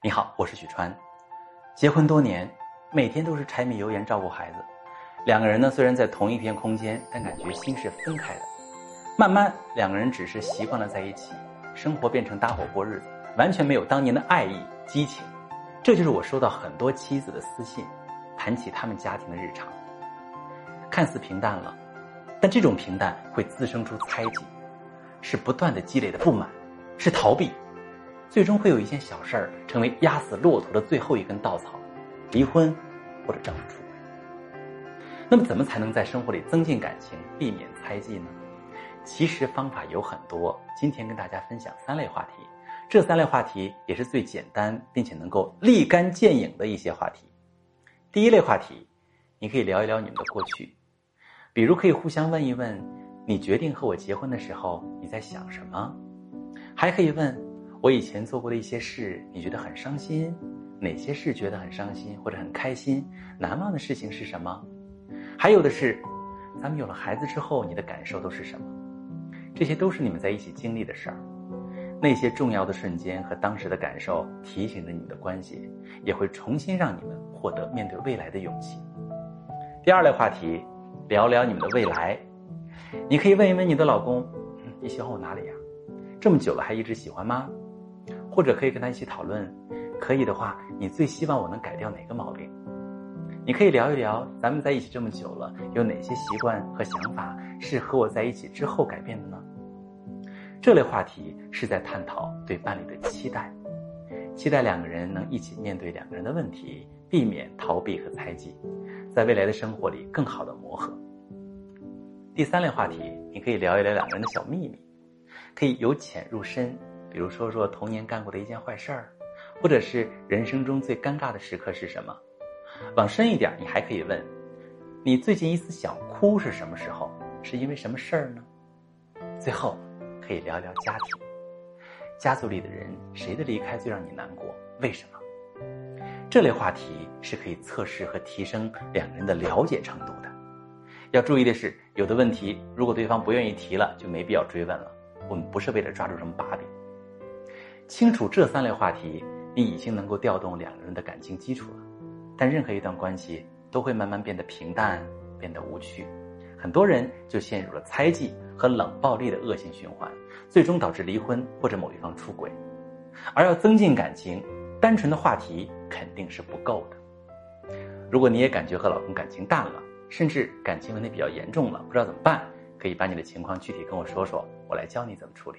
你好，我是许川。结婚多年，每天都是柴米油盐照顾孩子，两个人呢虽然在同一片空间，但感觉心是分开的。慢慢，两个人只是习惯了在一起，生活变成搭伙过日子，完全没有当年的爱意激情。这就是我收到很多妻子的私信，谈起他们家庭的日常，看似平淡了，但这种平淡会滋生出猜忌，是不断的积累的不满，是逃避。最终会有一件小事儿成为压死骆驼的最后一根稻草，离婚或者丈夫出轨。那么，怎么才能在生活里增进感情，避免猜忌呢？其实方法有很多，今天跟大家分享三类话题。这三类话题也是最简单并且能够立竿见影的一些话题。第一类话题，你可以聊一聊你们的过去，比如可以互相问一问：你决定和我结婚的时候你在想什么？还可以问。我以前做过的一些事，你觉得很伤心？哪些事觉得很伤心或者很开心？难忘的事情是什么？还有的是，咱们有了孩子之后，你的感受都是什么？这些都是你们在一起经历的事儿。那些重要的瞬间和当时的感受，提醒着你们的关系，也会重新让你们获得面对未来的勇气。第二类话题，聊聊你们的未来。你可以问一问你的老公：“你喜欢我哪里呀？这么久了还一直喜欢吗？”或者可以跟他一起讨论，可以的话，你最希望我能改掉哪个毛病？你可以聊一聊，咱们在一起这么久了，有哪些习惯和想法是和我在一起之后改变的呢？这类话题是在探讨对伴侣的期待，期待两个人能一起面对两个人的问题，避免逃避和猜忌，在未来的生活里更好的磨合。第三类话题，你可以聊一聊两个人的小秘密，可以由浅入深。比如说说童年干过的一件坏事儿，或者是人生中最尴尬的时刻是什么？往深一点，你还可以问：你最近一次想哭是什么时候？是因为什么事儿呢？最后，可以聊聊家庭，家族里的人谁的离开最让你难过？为什么？这类话题是可以测试和提升两个人的了解程度的。要注意的是，有的问题如果对方不愿意提了，就没必要追问了。我们不是为了抓住什么把柄。清楚这三类话题，你已经能够调动两个人的感情基础了。但任何一段关系都会慢慢变得平淡，变得无趣，很多人就陷入了猜忌和冷暴力的恶性循环，最终导致离婚或者某一方出轨。而要增进感情，单纯的话题肯定是不够的。如果你也感觉和老公感情淡了，甚至感情问题比较严重了，不知道怎么办，可以把你的情况具体跟我说说，我来教你怎么处理。